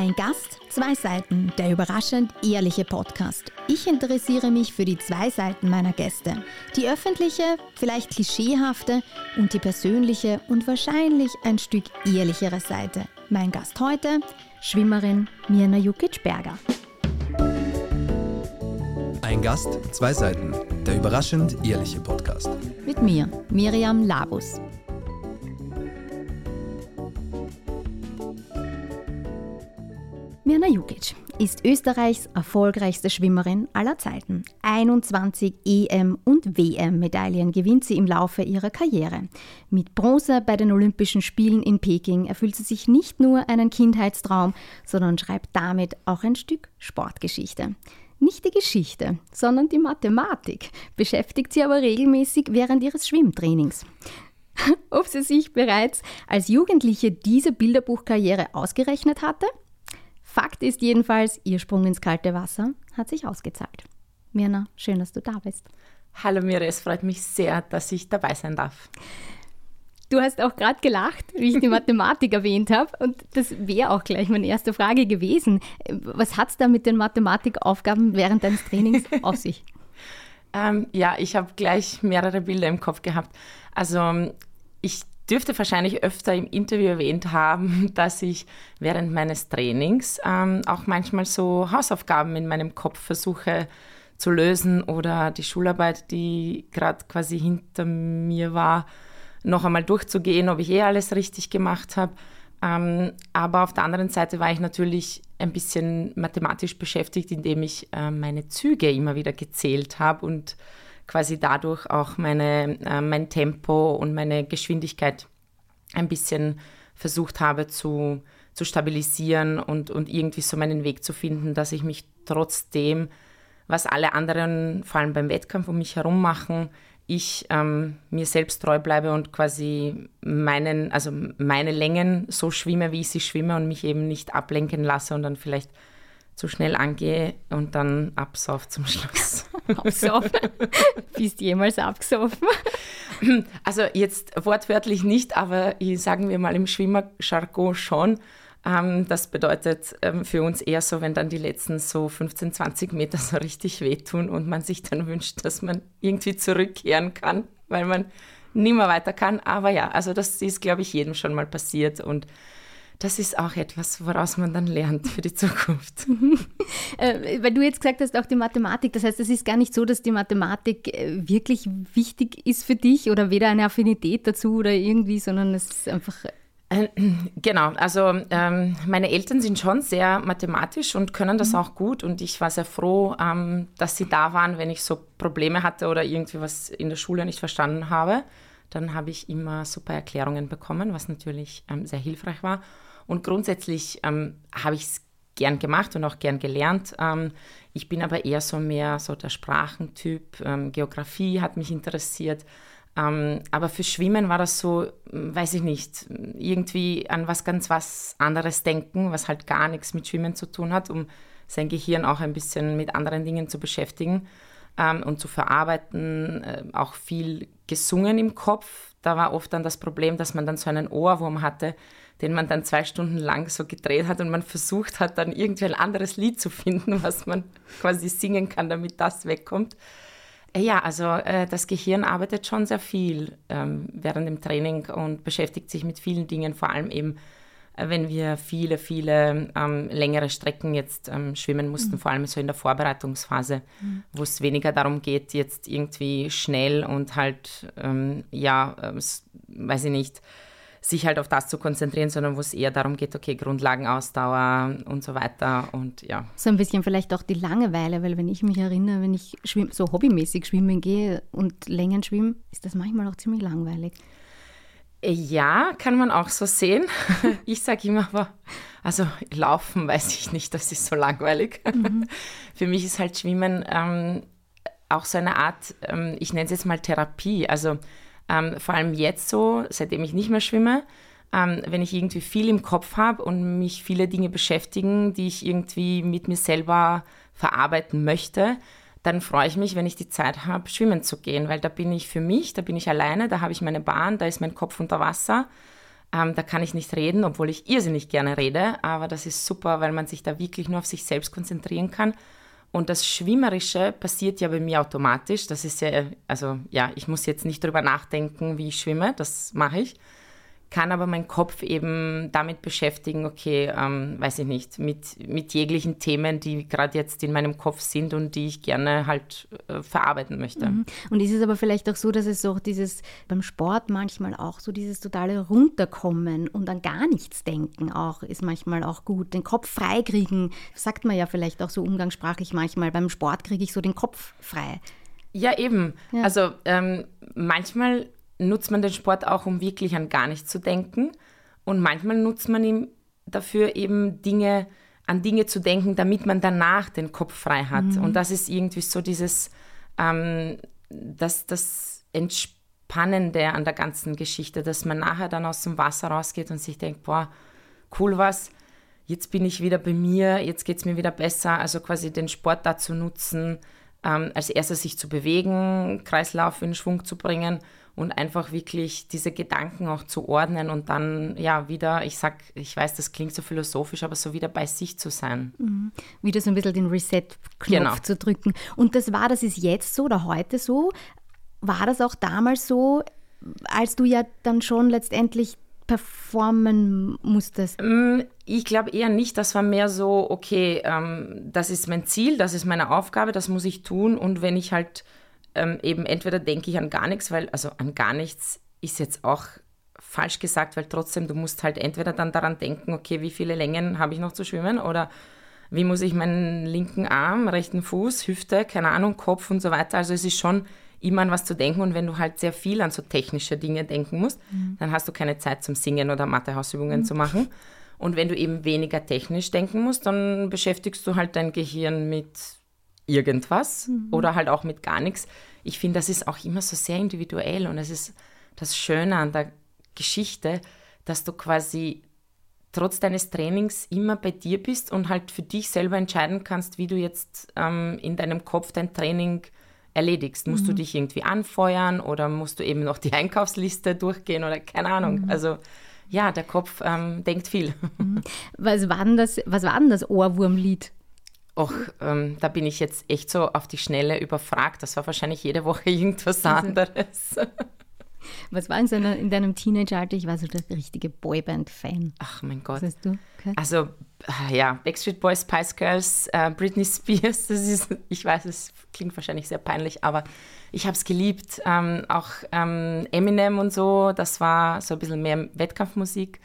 Ein Gast, zwei Seiten, der überraschend ehrliche Podcast. Ich interessiere mich für die zwei Seiten meiner Gäste. Die öffentliche, vielleicht klischeehafte und die persönliche und wahrscheinlich ein Stück ehrlichere Seite. Mein Gast heute, Schwimmerin Mirna Jukic-Berger. Ein Gast, zwei Seiten, der überraschend ehrliche Podcast. Mit mir, Miriam Labus. Ist Österreichs erfolgreichste Schwimmerin aller Zeiten. 21 EM- und WM-Medaillen gewinnt sie im Laufe ihrer Karriere. Mit Bronze bei den Olympischen Spielen in Peking erfüllt sie sich nicht nur einen Kindheitstraum, sondern schreibt damit auch ein Stück Sportgeschichte. Nicht die Geschichte, sondern die Mathematik beschäftigt sie aber regelmäßig während ihres Schwimmtrainings. Ob sie sich bereits als Jugendliche diese Bilderbuchkarriere ausgerechnet hatte? Fakt ist jedenfalls, ihr Sprung ins kalte Wasser hat sich ausgezahlt. Mirna, schön, dass du da bist. Hallo Mirna, es freut mich sehr, dass ich dabei sein darf. Du hast auch gerade gelacht, wie ich die Mathematik erwähnt habe. Und das wäre auch gleich meine erste Frage gewesen. Was hat es da mit den Mathematikaufgaben während deines Trainings auf sich? ähm, ja, ich habe gleich mehrere Bilder im Kopf gehabt. Also ich dürfte wahrscheinlich öfter im Interview erwähnt haben, dass ich während meines Trainings ähm, auch manchmal so Hausaufgaben in meinem Kopf versuche zu lösen oder die Schularbeit, die gerade quasi hinter mir war, noch einmal durchzugehen, ob ich eh alles richtig gemacht habe. Ähm, aber auf der anderen Seite war ich natürlich ein bisschen mathematisch beschäftigt, indem ich äh, meine Züge immer wieder gezählt habe und quasi dadurch auch meine, äh, mein Tempo und meine Geschwindigkeit ein bisschen versucht habe zu, zu stabilisieren und, und irgendwie so meinen Weg zu finden, dass ich mich trotzdem, was alle anderen, vor allem beim Wettkampf um mich herum machen, ich ähm, mir selbst treu bleibe und quasi meinen, also meine Längen so schwimme, wie ich sie schwimme und mich eben nicht ablenken lasse und dann vielleicht zu schnell angehe und dann absauf zum Schluss. absauf? Bist jemals abgesoffen? Also jetzt wortwörtlich nicht, aber sagen wir mal im Schwimmerjargon schon. Ähm, das bedeutet ähm, für uns eher so, wenn dann die letzten so 15, 20 Meter so richtig wehtun und man sich dann wünscht, dass man irgendwie zurückkehren kann, weil man nicht mehr weiter kann. Aber ja, also das ist, glaube ich, jedem schon mal passiert und das ist auch etwas, woraus man dann lernt für die Zukunft. äh, weil du jetzt gesagt hast, auch die Mathematik, das heißt, es ist gar nicht so, dass die Mathematik äh, wirklich wichtig ist für dich oder weder eine Affinität dazu oder irgendwie, sondern es ist einfach äh, Genau, also ähm, meine Eltern sind schon sehr mathematisch und können das mhm. auch gut und ich war sehr froh, ähm, dass sie da waren, wenn ich so Probleme hatte oder irgendwie was in der Schule nicht verstanden habe. Dann habe ich immer super Erklärungen bekommen, was natürlich ähm, sehr hilfreich war. Und grundsätzlich ähm, habe ich es gern gemacht und auch gern gelernt. Ähm, ich bin aber eher so mehr so der Sprachentyp. Ähm, Geografie hat mich interessiert. Ähm, aber für Schwimmen war das so, weiß ich nicht, irgendwie an was ganz was anderes denken, was halt gar nichts mit Schwimmen zu tun hat, um sein Gehirn auch ein bisschen mit anderen Dingen zu beschäftigen ähm, und zu verarbeiten. Äh, auch viel gesungen im Kopf. Da war oft dann das Problem, dass man dann so einen Ohrwurm hatte, den man dann zwei Stunden lang so gedreht hat und man versucht hat, dann irgendwie ein anderes Lied zu finden, was man quasi singen kann, damit das wegkommt. Äh, ja, also äh, das Gehirn arbeitet schon sehr viel ähm, während dem Training und beschäftigt sich mit vielen Dingen, vor allem eben, äh, wenn wir viele, viele ähm, längere Strecken jetzt ähm, schwimmen mussten, mhm. vor allem so in der Vorbereitungsphase, mhm. wo es weniger darum geht, jetzt irgendwie schnell und halt, ähm, ja, äh, weiß ich nicht, sich halt auf das zu konzentrieren, sondern wo es eher darum geht, okay, Grundlagenausdauer und so weiter und ja. So ein bisschen vielleicht auch die Langeweile, weil wenn ich mich erinnere, wenn ich schwimm, so hobbymäßig schwimmen gehe und Längen schwimme, ist das manchmal auch ziemlich langweilig. Ja, kann man auch so sehen. Ich sage immer, aber also laufen weiß ich nicht, das ist so langweilig. Mhm. Für mich ist halt Schwimmen ähm, auch so eine Art, ähm, ich nenne es jetzt mal Therapie. Also ähm, vor allem jetzt so, seitdem ich nicht mehr schwimme, ähm, wenn ich irgendwie viel im Kopf habe und mich viele Dinge beschäftigen, die ich irgendwie mit mir selber verarbeiten möchte, dann freue ich mich, wenn ich die Zeit habe, schwimmen zu gehen, weil da bin ich für mich, da bin ich alleine, da habe ich meine Bahn, da ist mein Kopf unter Wasser. Ähm, da kann ich nicht reden, obwohl ich irrsinnig gerne rede, aber das ist super, weil man sich da wirklich nur auf sich selbst konzentrieren kann. Und das Schwimmerische passiert ja bei mir automatisch. Das ist ja, also ja, ich muss jetzt nicht darüber nachdenken, wie ich schwimme, das mache ich kann aber meinen Kopf eben damit beschäftigen, okay, ähm, weiß ich nicht, mit, mit jeglichen Themen, die gerade jetzt in meinem Kopf sind und die ich gerne halt äh, verarbeiten möchte. Mhm. Und ist es aber vielleicht auch so, dass es so dieses beim Sport manchmal auch so dieses totale Runterkommen und an gar nichts denken auch ist manchmal auch gut. Den Kopf freikriegen, sagt man ja vielleicht auch so umgangssprachlich manchmal, beim Sport kriege ich so den Kopf frei. Ja, eben. Ja. Also ähm, manchmal nutzt man den Sport auch, um wirklich an gar nichts zu denken. Und manchmal nutzt man ihn dafür eben Dinge, an Dinge zu denken, damit man danach den Kopf frei hat. Mhm. Und das ist irgendwie so dieses, ähm, das, das Entspannende an der ganzen Geschichte, dass man nachher dann aus dem Wasser rausgeht und sich denkt, boah, cool was, jetzt bin ich wieder bei mir, jetzt geht es mir wieder besser. Also quasi den Sport dazu nutzen, ähm, als erstes sich zu bewegen, Kreislauf in Schwung zu bringen und einfach wirklich diese Gedanken auch zu ordnen und dann ja wieder, ich sag, ich weiß, das klingt so philosophisch, aber so wieder bei sich zu sein. Mhm. Wieder so ein bisschen den Reset-Knopf genau. zu drücken. Und das war, das ist jetzt so oder heute so. War das auch damals so, als du ja dann schon letztendlich performen musstest? Mm, ich glaube eher nicht. Das war mehr so, okay, ähm, das ist mein Ziel, das ist meine Aufgabe, das muss ich tun. Und wenn ich halt ähm, eben entweder denke ich an gar nichts, weil, also an gar nichts ist jetzt auch falsch gesagt, weil trotzdem, du musst halt entweder dann daran denken, okay, wie viele Längen habe ich noch zu schwimmen oder wie muss ich meinen linken Arm, rechten Fuß, Hüfte, keine Ahnung, Kopf und so weiter. Also es ist schon immer an was zu denken und wenn du halt sehr viel an so technische Dinge denken musst, mhm. dann hast du keine Zeit zum Singen oder Mathehausübungen mhm. zu machen. Und wenn du eben weniger technisch denken musst, dann beschäftigst du halt dein Gehirn mit irgendwas mhm. oder halt auch mit gar nichts. Ich finde, das ist auch immer so sehr individuell und es ist das Schöne an der Geschichte, dass du quasi trotz deines Trainings immer bei dir bist und halt für dich selber entscheiden kannst, wie du jetzt ähm, in deinem Kopf dein Training erledigst. Musst mhm. du dich irgendwie anfeuern oder musst du eben noch die Einkaufsliste durchgehen oder keine Ahnung. Mhm. Also ja, der Kopf ähm, denkt viel. Mhm. Was war denn das, was war denn das Ohrwurmlied? Och, ähm, da bin ich jetzt echt so auf die Schnelle überfragt. Das war wahrscheinlich jede Woche irgendwas also, anderes. Was war in, seiner, in deinem Teenageralter? Ich war so der richtige Boyband-Fan. Ach mein Gott. Was hast du gehört? Also, ah, ja, Backstreet Boys, Spice Girls, äh, Britney Spears. Das ist, ich weiß, es klingt wahrscheinlich sehr peinlich, aber ich habe es geliebt. Ähm, auch ähm, Eminem und so, das war so ein bisschen mehr Wettkampfmusik.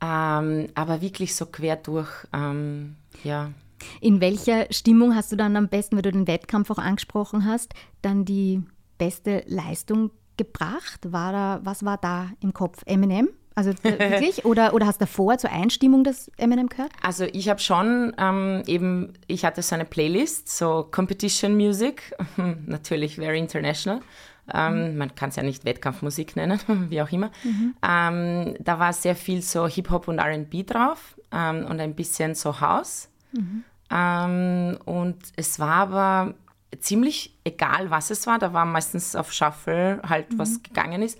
Ähm, aber wirklich so quer durch, ähm, ja. In welcher Stimmung hast du dann am besten, wenn du den Wettkampf auch angesprochen hast, dann die beste Leistung gebracht? War da, was war da im Kopf? Eminem? Also wirklich? oder, oder hast du davor zur Einstimmung das Eminem gehört? Also ich habe schon ähm, eben, ich hatte so eine Playlist, so Competition Music, natürlich very international. Ähm, mhm. Man kann es ja nicht Wettkampfmusik nennen, wie auch immer. Mhm. Ähm, da war sehr viel so Hip-Hop und RB drauf ähm, und ein bisschen so House. Mhm. Ähm, und es war aber ziemlich egal, was es war. Da war meistens auf Shuffle halt, mhm. was gegangen ist.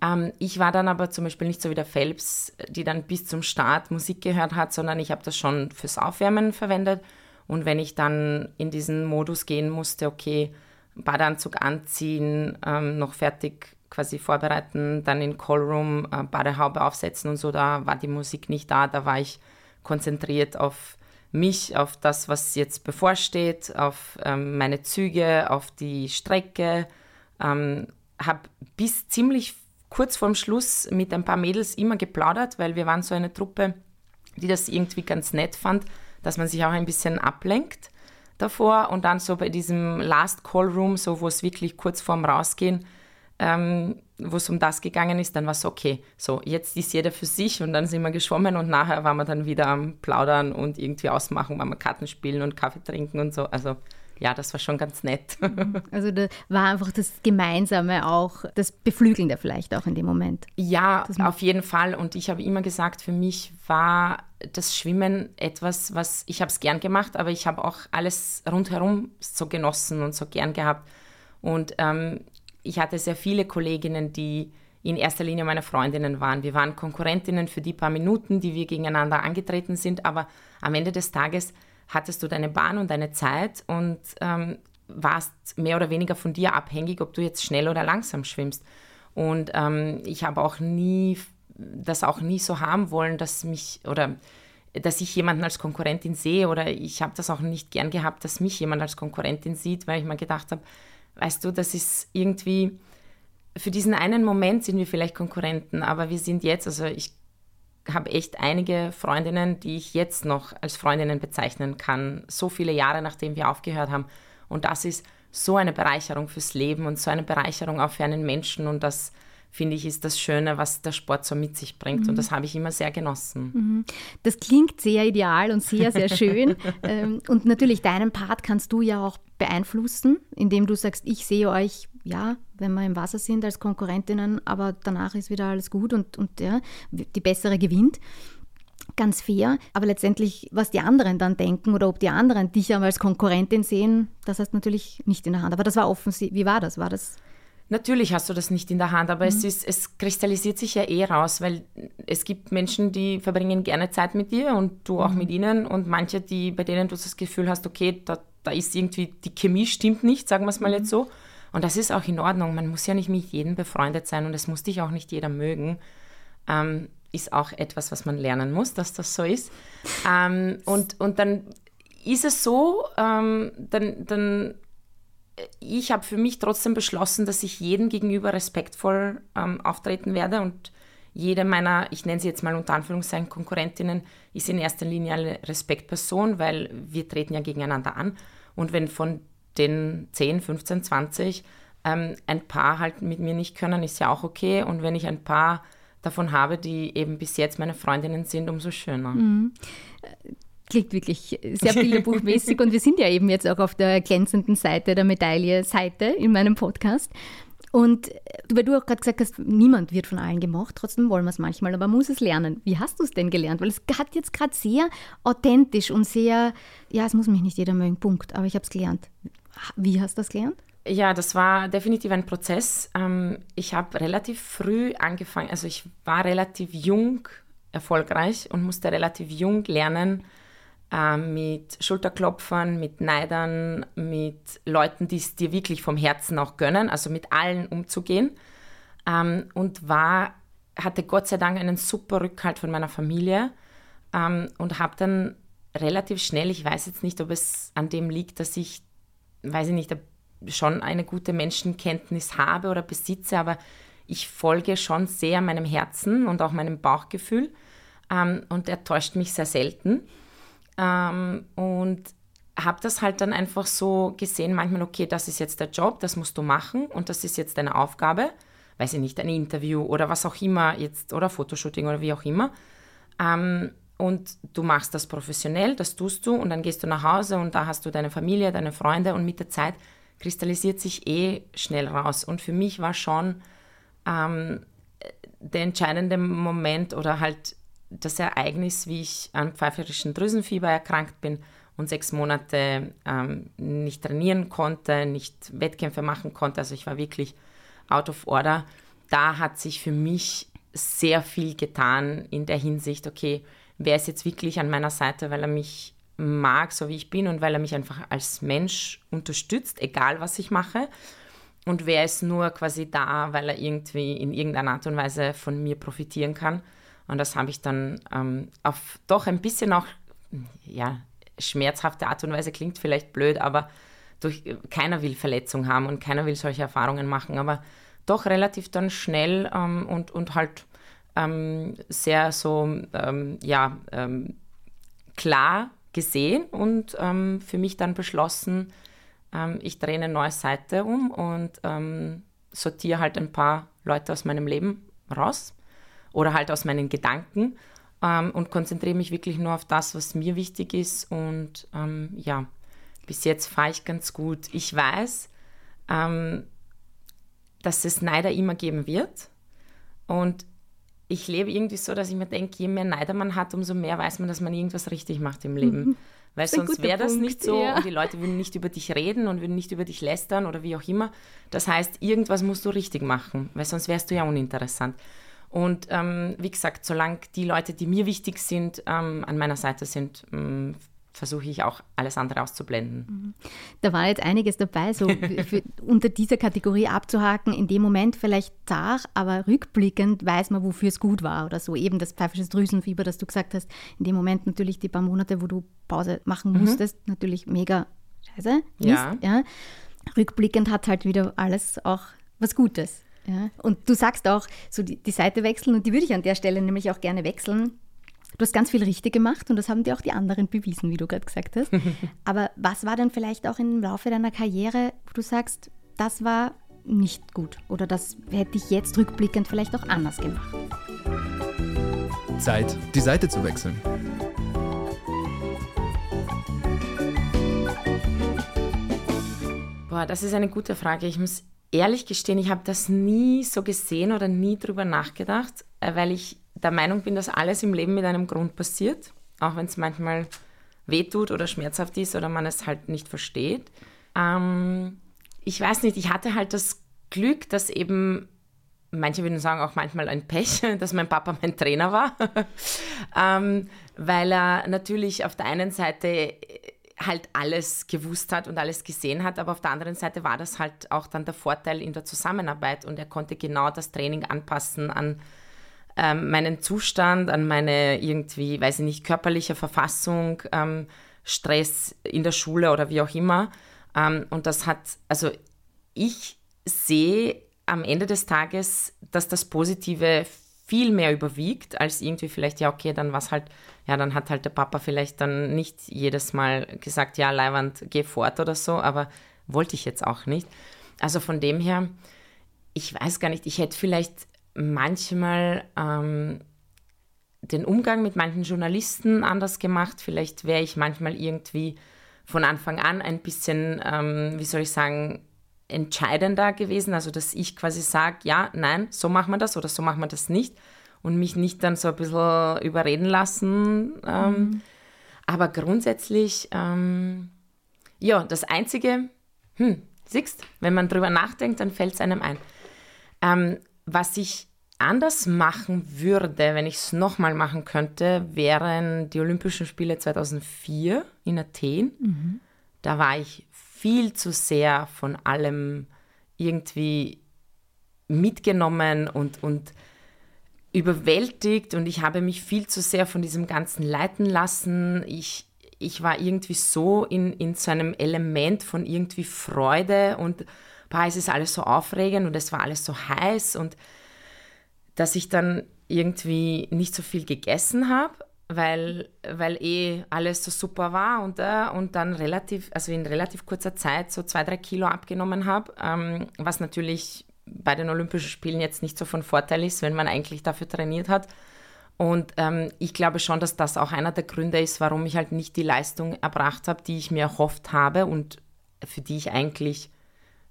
Ähm, ich war dann aber zum Beispiel nicht so wie der Phelps, die dann bis zum Start Musik gehört hat, sondern ich habe das schon fürs Aufwärmen verwendet. Und wenn ich dann in diesen Modus gehen musste, okay, Badeanzug anziehen, ähm, noch fertig quasi vorbereiten, dann in Callroom äh, Badehaube aufsetzen und so, da war die Musik nicht da, da war ich konzentriert auf mich auf das, was jetzt bevorsteht, auf ähm, meine Züge, auf die Strecke. Ähm, habe bis ziemlich kurz vorm Schluss mit ein paar Mädels immer geplaudert, weil wir waren so eine Truppe, die das irgendwie ganz nett fand, dass man sich auch ein bisschen ablenkt davor und dann so bei diesem Last Call Room, so wo es wirklich kurz vorm Rausgehen ähm, wo es um das gegangen ist, dann war es okay, so jetzt ist jeder für sich und dann sind wir geschwommen und nachher waren wir dann wieder am Plaudern und irgendwie ausmachen, waren wir Karten spielen und Kaffee trinken und so. Also ja, das war schon ganz nett. Also da war einfach das Gemeinsame auch, das Beflügelnde vielleicht auch in dem Moment. Ja, auf jeden Fall. Und ich habe immer gesagt, für mich war das Schwimmen etwas, was ich habe es gern gemacht, aber ich habe auch alles rundherum so genossen und so gern gehabt. Und ähm, ich hatte sehr viele Kolleginnen, die in erster Linie meine Freundinnen waren. Wir waren Konkurrentinnen für die paar Minuten, die wir gegeneinander angetreten sind, aber am Ende des Tages hattest du deine Bahn und deine Zeit und ähm, warst mehr oder weniger von dir abhängig, ob du jetzt schnell oder langsam schwimmst. Und ähm, ich habe auch nie das auch nie so haben wollen, dass mich oder dass ich jemanden als Konkurrentin sehe oder ich habe das auch nicht gern gehabt, dass mich jemand als Konkurrentin sieht, weil ich mir gedacht habe, weißt du, das ist irgendwie für diesen einen Moment sind wir vielleicht Konkurrenten, aber wir sind jetzt, also ich habe echt einige Freundinnen, die ich jetzt noch als Freundinnen bezeichnen kann, so viele Jahre nachdem wir aufgehört haben. Und das ist so eine Bereicherung fürs Leben und so eine Bereicherung auch für einen Menschen und das finde ich, ist das Schöne, was der Sport so mit sich bringt. Mhm. Und das habe ich immer sehr genossen. Mhm. Das klingt sehr ideal und sehr, sehr schön. Ähm, und natürlich, deinen Part kannst du ja auch beeinflussen, indem du sagst, ich sehe euch, ja, wenn wir im Wasser sind als Konkurrentinnen, aber danach ist wieder alles gut und, und ja, die bessere gewinnt ganz fair. Aber letztendlich, was die anderen dann denken oder ob die anderen dich als Konkurrentin sehen, das hast du natürlich nicht in der Hand. Aber das war offensichtlich. Wie war das? War das Natürlich hast du das nicht in der Hand, aber mhm. es, ist, es kristallisiert sich ja eh raus, weil es gibt Menschen, die verbringen gerne Zeit mit dir und du auch mhm. mit ihnen und manche, die, bei denen du das Gefühl hast, okay, da, da ist irgendwie, die Chemie stimmt nicht, sagen wir es mal mhm. jetzt so. Und das ist auch in Ordnung. Man muss ja nicht mit jedem befreundet sein und es muss dich auch nicht jeder mögen. Ähm, ist auch etwas, was man lernen muss, dass das so ist. Ähm, und, und dann ist es so, ähm, dann, dann ich habe für mich trotzdem beschlossen, dass ich jedem gegenüber respektvoll ähm, auftreten werde und jede meiner, ich nenne sie jetzt mal unter Anführungszeichen Konkurrentinnen, ist in erster Linie eine Respektperson, weil wir treten ja gegeneinander an. Und wenn von den 10, 15, 20 ähm, ein paar halt mit mir nicht können, ist ja auch okay. Und wenn ich ein paar davon habe, die eben bis jetzt meine Freundinnen sind, umso schöner. Mhm klingt wirklich sehr bilderbuchmäßig und wir sind ja eben jetzt auch auf der glänzenden Seite der Medaille-Seite in meinem Podcast. Und weil du auch gerade gesagt hast, niemand wird von allen gemocht, trotzdem wollen wir es manchmal, aber man muss es lernen. Wie hast du es denn gelernt? Weil es hat jetzt gerade sehr authentisch und sehr, ja, es muss mich nicht jeder mögen, Punkt, aber ich habe es gelernt. Wie hast du das gelernt? Ja, das war definitiv ein Prozess. Ähm, ich habe relativ früh angefangen, also ich war relativ jung erfolgreich und musste relativ jung lernen, äh, mit Schulterklopfern, mit Neidern, mit Leuten, die es dir wirklich vom Herzen auch gönnen, also mit allen umzugehen. Ähm, und war, hatte Gott sei Dank einen super Rückhalt von meiner Familie ähm, und habe dann relativ schnell, ich weiß jetzt nicht, ob es an dem liegt, dass ich, weiß ich nicht, schon eine gute Menschenkenntnis habe oder besitze, aber ich folge schon sehr meinem Herzen und auch meinem Bauchgefühl ähm, und er täuscht mich sehr selten. Ähm, und habe das halt dann einfach so gesehen, manchmal, okay, das ist jetzt der Job, das musst du machen und das ist jetzt deine Aufgabe, weiß ich nicht, ein Interview oder was auch immer jetzt oder Fotoshooting oder wie auch immer. Ähm, und du machst das professionell, das tust du und dann gehst du nach Hause und da hast du deine Familie, deine Freunde und mit der Zeit kristallisiert sich eh schnell raus. Und für mich war schon ähm, der entscheidende Moment oder halt das Ereignis, wie ich an pfeiferischen Drüsenfieber erkrankt bin und sechs Monate ähm, nicht trainieren konnte, nicht Wettkämpfe machen konnte, also ich war wirklich out of order, da hat sich für mich sehr viel getan in der Hinsicht, okay, wer ist jetzt wirklich an meiner Seite, weil er mich mag, so wie ich bin und weil er mich einfach als Mensch unterstützt, egal was ich mache. Und wer ist nur quasi da, weil er irgendwie in irgendeiner Art und Weise von mir profitieren kann. Und das habe ich dann ähm, auf doch ein bisschen auch, ja, schmerzhafte Art und Weise klingt vielleicht blöd, aber durch, keiner will Verletzung haben und keiner will solche Erfahrungen machen, aber doch relativ dann schnell ähm, und, und halt ähm, sehr so, ähm, ja, ähm, klar gesehen und ähm, für mich dann beschlossen, ich drehe eine neue Seite um und sortiere halt ein paar Leute aus meinem Leben raus oder halt aus meinen Gedanken ähm, und konzentriere mich wirklich nur auf das, was mir wichtig ist. Und ähm, ja, bis jetzt fahre ich ganz gut. Ich weiß, ähm, dass es Neider immer geben wird. Und ich lebe irgendwie so, dass ich mir denke, je mehr Neider man hat, umso mehr weiß man, dass man irgendwas richtig macht im Leben. Mhm. Weil sonst wäre das nicht so ja. und die Leute würden nicht über dich reden und würden nicht über dich lästern oder wie auch immer. Das heißt, irgendwas musst du richtig machen, weil sonst wärst du ja uninteressant. Und ähm, wie gesagt, solange die Leute, die mir wichtig sind, ähm, an meiner Seite sind, ähm, versuche ich auch alles andere auszublenden. Mhm. Da war jetzt einiges dabei, so für, unter dieser Kategorie abzuhaken, in dem Moment vielleicht zart, aber rückblickend weiß man, wofür es gut war oder so. Eben das pfeifische Drüsenfieber, das du gesagt hast, in dem Moment natürlich die paar Monate, wo du Pause machen mhm. musstest, natürlich mega scheiße. Ja. ja. Rückblickend hat halt wieder alles auch was Gutes. Ja. Und du sagst auch, so die, die Seite wechseln und die würde ich an der Stelle nämlich auch gerne wechseln Du hast ganz viel richtig gemacht und das haben dir auch die anderen bewiesen, wie du gerade gesagt hast. Aber was war denn vielleicht auch im Laufe deiner Karriere, wo du sagst, das war nicht gut oder das hätte ich jetzt rückblickend vielleicht auch anders gemacht? Zeit, die Seite zu wechseln. Boah, das ist eine gute Frage. Ich muss ehrlich gestehen, ich habe das nie so gesehen oder nie drüber nachgedacht, äh, weil ich der Meinung bin, dass alles im Leben mit einem Grund passiert, auch wenn es manchmal wehtut oder schmerzhaft ist oder man es halt nicht versteht. Ähm, ich weiß nicht, ich hatte halt das Glück, dass eben, manche würden sagen auch manchmal ein Pech, dass mein Papa mein Trainer war, ähm, weil er natürlich auf der einen Seite halt alles gewusst hat und alles gesehen hat, aber auf der anderen Seite war das halt auch dann der Vorteil in der Zusammenarbeit und er konnte genau das Training anpassen an ähm, meinen Zustand, an meine irgendwie, weiß ich nicht, körperliche Verfassung, ähm, Stress in der Schule oder wie auch immer. Ähm, und das hat, also ich sehe am Ende des Tages, dass das Positive viel mehr überwiegt, als irgendwie vielleicht, ja, okay, dann was halt, ja, dann hat halt der Papa vielleicht dann nicht jedes Mal gesagt, ja, Leiwand, geh fort oder so, aber wollte ich jetzt auch nicht. Also von dem her, ich weiß gar nicht, ich hätte vielleicht manchmal ähm, den Umgang mit manchen Journalisten anders gemacht. Vielleicht wäre ich manchmal irgendwie von Anfang an ein bisschen, ähm, wie soll ich sagen, entscheidender gewesen. Also, dass ich quasi sage, ja, nein, so machen wir das oder so machen wir das nicht. Und mich nicht dann so ein bisschen überreden lassen. Ähm, mhm. Aber grundsätzlich, ähm, ja, das Einzige, hm, siehst, wenn man drüber nachdenkt, dann fällt es einem ein. Ähm, was ich anders machen würde, wenn ich es nochmal machen könnte, wären die Olympischen Spiele 2004 in Athen. Mhm. Da war ich viel zu sehr von allem irgendwie mitgenommen und, und überwältigt und ich habe mich viel zu sehr von diesem Ganzen leiten lassen. Ich, ich war irgendwie so in, in so einem Element von irgendwie Freude und boah, es ist alles so aufregend und es war alles so heiß und dass ich dann irgendwie nicht so viel gegessen habe, weil, weil eh alles so super war und, äh, und dann relativ, also in relativ kurzer Zeit so zwei, drei Kilo abgenommen habe, ähm, was natürlich bei den Olympischen Spielen jetzt nicht so von Vorteil ist, wenn man eigentlich dafür trainiert hat. Und ähm, ich glaube schon, dass das auch einer der Gründe ist, warum ich halt nicht die Leistung erbracht habe, die ich mir erhofft habe und für die ich eigentlich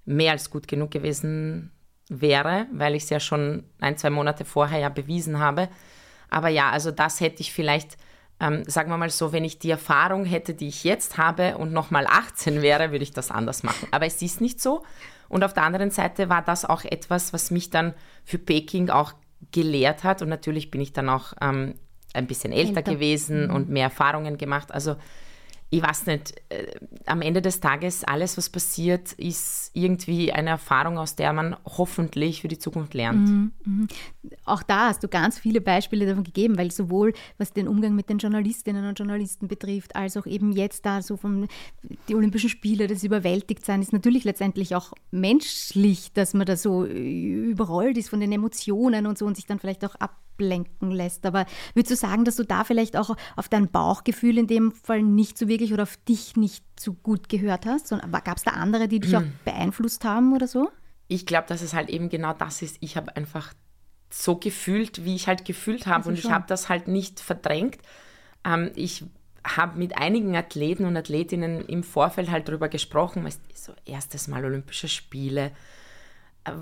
mehr als gut genug gewesen wäre, weil ich es ja schon ein, zwei Monate vorher ja bewiesen habe. Aber ja, also das hätte ich vielleicht, ähm, sagen wir mal so, wenn ich die Erfahrung hätte, die ich jetzt habe und nochmal 18 wäre, würde ich das anders machen. Aber es ist nicht so. Und auf der anderen Seite war das auch etwas, was mich dann für Peking auch gelehrt hat. Und natürlich bin ich dann auch ähm, ein bisschen älter, älter. gewesen mhm. und mehr Erfahrungen gemacht. Also ich weiß nicht, äh, am Ende des Tages, alles, was passiert, ist irgendwie eine Erfahrung, aus der man hoffentlich für die Zukunft lernt. Mhm, mh. Auch da hast du ganz viele Beispiele davon gegeben, weil sowohl was den Umgang mit den Journalistinnen und Journalisten betrifft, als auch eben jetzt da so von die Olympischen Spiele, das überwältigt sein, ist natürlich letztendlich auch menschlich, dass man da so überrollt ist von den Emotionen und so und sich dann vielleicht auch ab ablenken lässt. Aber würdest du sagen, dass du da vielleicht auch auf dein Bauchgefühl in dem Fall nicht so wirklich oder auf dich nicht so gut gehört hast? Gab es da andere, die dich auch beeinflusst haben oder so? Ich glaube, dass es halt eben genau das ist. Ich habe einfach so gefühlt, wie ich halt gefühlt habe also und schon. ich habe das halt nicht verdrängt. Ähm, ich habe mit einigen Athleten und Athletinnen im Vorfeld halt darüber gesprochen, weißt, so erstes Mal Olympische Spiele,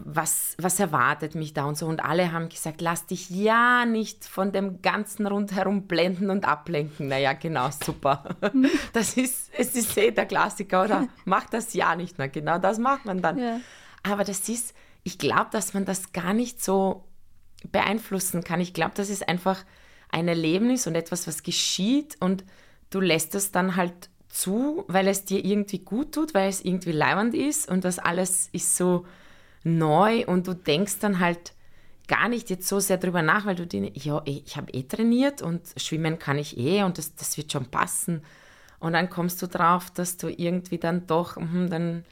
was, was erwartet mich da und so. Und alle haben gesagt, lass dich ja nicht von dem ganzen rundherum blenden und ablenken. Naja, genau, super. Das ist, es ist eh der Klassiker, oder? Mach das ja nicht. Na, genau das macht man dann. Ja. Aber das ist, ich glaube, dass man das gar nicht so beeinflussen kann. Ich glaube, das ist einfach ein Erlebnis und etwas, was geschieht und du lässt es dann halt zu, weil es dir irgendwie gut tut, weil es irgendwie leibend ist und das alles ist so neu und du denkst dann halt gar nicht jetzt so sehr drüber nach, weil du dir, ja, ich habe eh trainiert und schwimmen kann ich eh und das, das wird schon passen. Und dann kommst du drauf, dass du irgendwie dann doch, hm, dann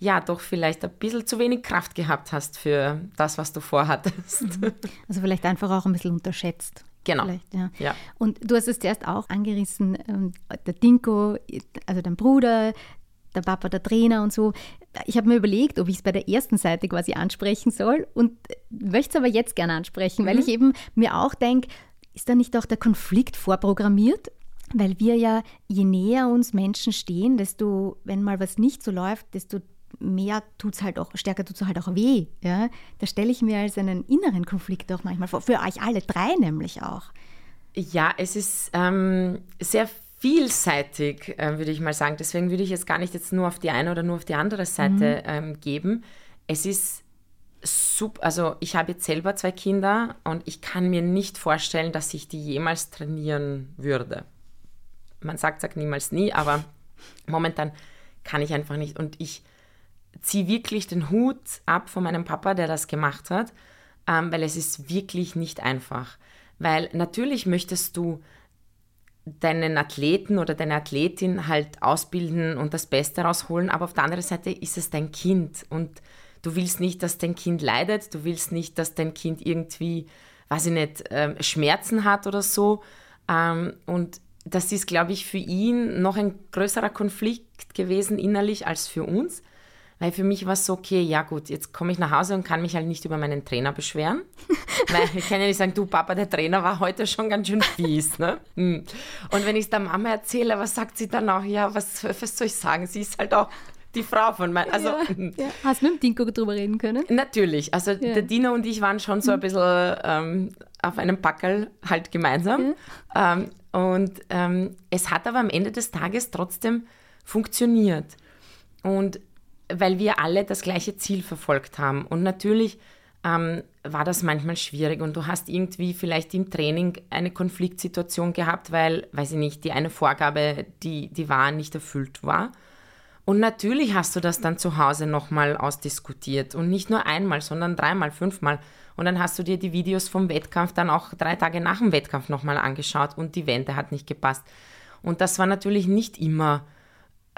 ja, doch vielleicht ein bisschen zu wenig Kraft gehabt hast für das, was du vorhattest. Mhm. Also vielleicht einfach auch ein bisschen unterschätzt. Genau. Ja. ja. Und du hast es zuerst auch angerissen, ähm, der Dinko, also dein Bruder, der Papa, der Trainer und so. Ich habe mir überlegt, ob ich es bei der ersten Seite quasi ansprechen soll und möchte es aber jetzt gerne ansprechen, mhm. weil ich eben mir auch denke, ist da nicht auch der Konflikt vorprogrammiert? Weil wir ja, je näher uns Menschen stehen, desto, wenn mal was nicht so läuft, desto mehr tut es halt auch, stärker tut es halt auch weh. Ja? Da stelle ich mir als einen inneren Konflikt auch manchmal vor, für euch alle drei nämlich auch. Ja, es ist ähm, sehr vielseitig, äh, würde ich mal sagen. Deswegen würde ich es gar nicht jetzt nur auf die eine oder nur auf die andere Seite mhm. ähm, geben. Es ist super, also ich habe jetzt selber zwei Kinder und ich kann mir nicht vorstellen, dass ich die jemals trainieren würde. Man sagt, sagt niemals nie, aber momentan kann ich einfach nicht. Und ich ziehe wirklich den Hut ab von meinem Papa, der das gemacht hat, ähm, weil es ist wirklich nicht einfach. Weil natürlich möchtest du deinen Athleten oder deine Athletin halt ausbilden und das Beste rausholen, aber auf der anderen Seite ist es dein Kind und du willst nicht, dass dein Kind leidet, du willst nicht, dass dein Kind irgendwie, weiß ich nicht, ähm, Schmerzen hat oder so. Ähm, und das ist, glaube ich, für ihn noch ein größerer Konflikt gewesen innerlich als für uns. Weil für mich war es so, okay, ja gut, jetzt komme ich nach Hause und kann mich halt nicht über meinen Trainer beschweren. Weil ich kann ja nicht sagen, du Papa, der Trainer war heute schon ganz schön fies. Ne? Hm. Und wenn ich es der Mama erzähle, was sagt sie dann auch? Ja, was, was soll ich sagen? Sie ist halt auch die Frau von meinem. Also, ja, hm. ja. Hast du mit dem Dinko drüber reden können? Natürlich. Also ja. der Dino und ich waren schon so ein bisschen ähm, auf einem Packel halt gemeinsam. Ähm, und ähm, es hat aber am Ende des Tages trotzdem funktioniert. Und weil wir alle das gleiche Ziel verfolgt haben. Und natürlich ähm, war das manchmal schwierig und du hast irgendwie vielleicht im Training eine Konfliktsituation gehabt, weil, weiß ich nicht, die eine Vorgabe, die, die war, nicht erfüllt war. Und natürlich hast du das dann zu Hause nochmal ausdiskutiert und nicht nur einmal, sondern dreimal, fünfmal. Und dann hast du dir die Videos vom Wettkampf dann auch drei Tage nach dem Wettkampf nochmal angeschaut und die Wende hat nicht gepasst. Und das war natürlich nicht immer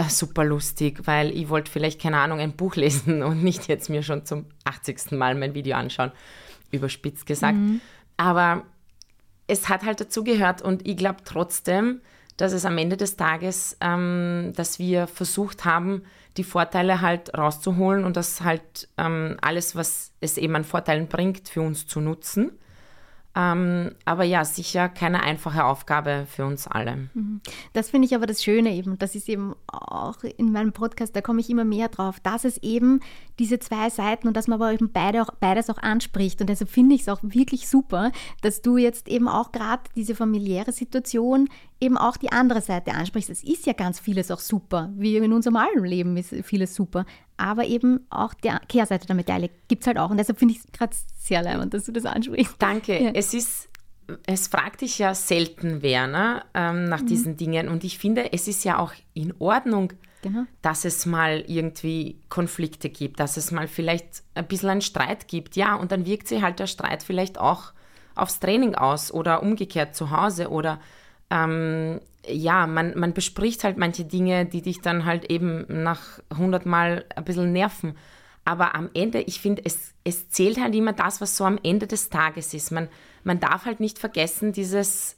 super lustig, weil ich wollte vielleicht, keine Ahnung, ein Buch lesen und nicht jetzt mir schon zum 80. Mal mein Video anschauen, überspitzt gesagt. Mhm. Aber es hat halt dazu gehört und ich glaube trotzdem, dass es am Ende des Tages, ähm, dass wir versucht haben, die Vorteile halt rauszuholen und das halt ähm, alles, was es eben an Vorteilen bringt, für uns zu nutzen. Ähm, aber ja, sicher keine einfache Aufgabe für uns alle. Mhm. Das finde ich aber das Schöne eben. Das ist eben auch in meinem Podcast, da komme ich immer mehr drauf, dass es eben diese zwei Seiten und dass man aber eben beide auch, beides auch anspricht. Und deshalb finde ich es auch wirklich super, dass du jetzt eben auch gerade diese familiäre Situation eben auch die andere Seite ansprichst. Es ist ja ganz vieles auch super, wie in unserem allen Leben ist vieles super aber eben auch die Kehrseite der Medaille gibt es halt auch. Und deshalb finde ich es gerade sehr leibend, dass du das ansprichst. Danke. Ja. Es ist, es fragt dich ja selten wer ne, ähm, nach mhm. diesen Dingen. Und ich finde, es ist ja auch in Ordnung, genau. dass es mal irgendwie Konflikte gibt, dass es mal vielleicht ein bisschen einen Streit gibt. Ja, und dann wirkt sich halt der Streit vielleicht auch aufs Training aus oder umgekehrt zu Hause oder ähm, ja, man, man bespricht halt manche Dinge, die dich dann halt eben nach 100 Mal ein bisschen nerven. Aber am Ende, ich finde, es, es zählt halt immer das, was so am Ende des Tages ist. Man, man darf halt nicht vergessen, dieses,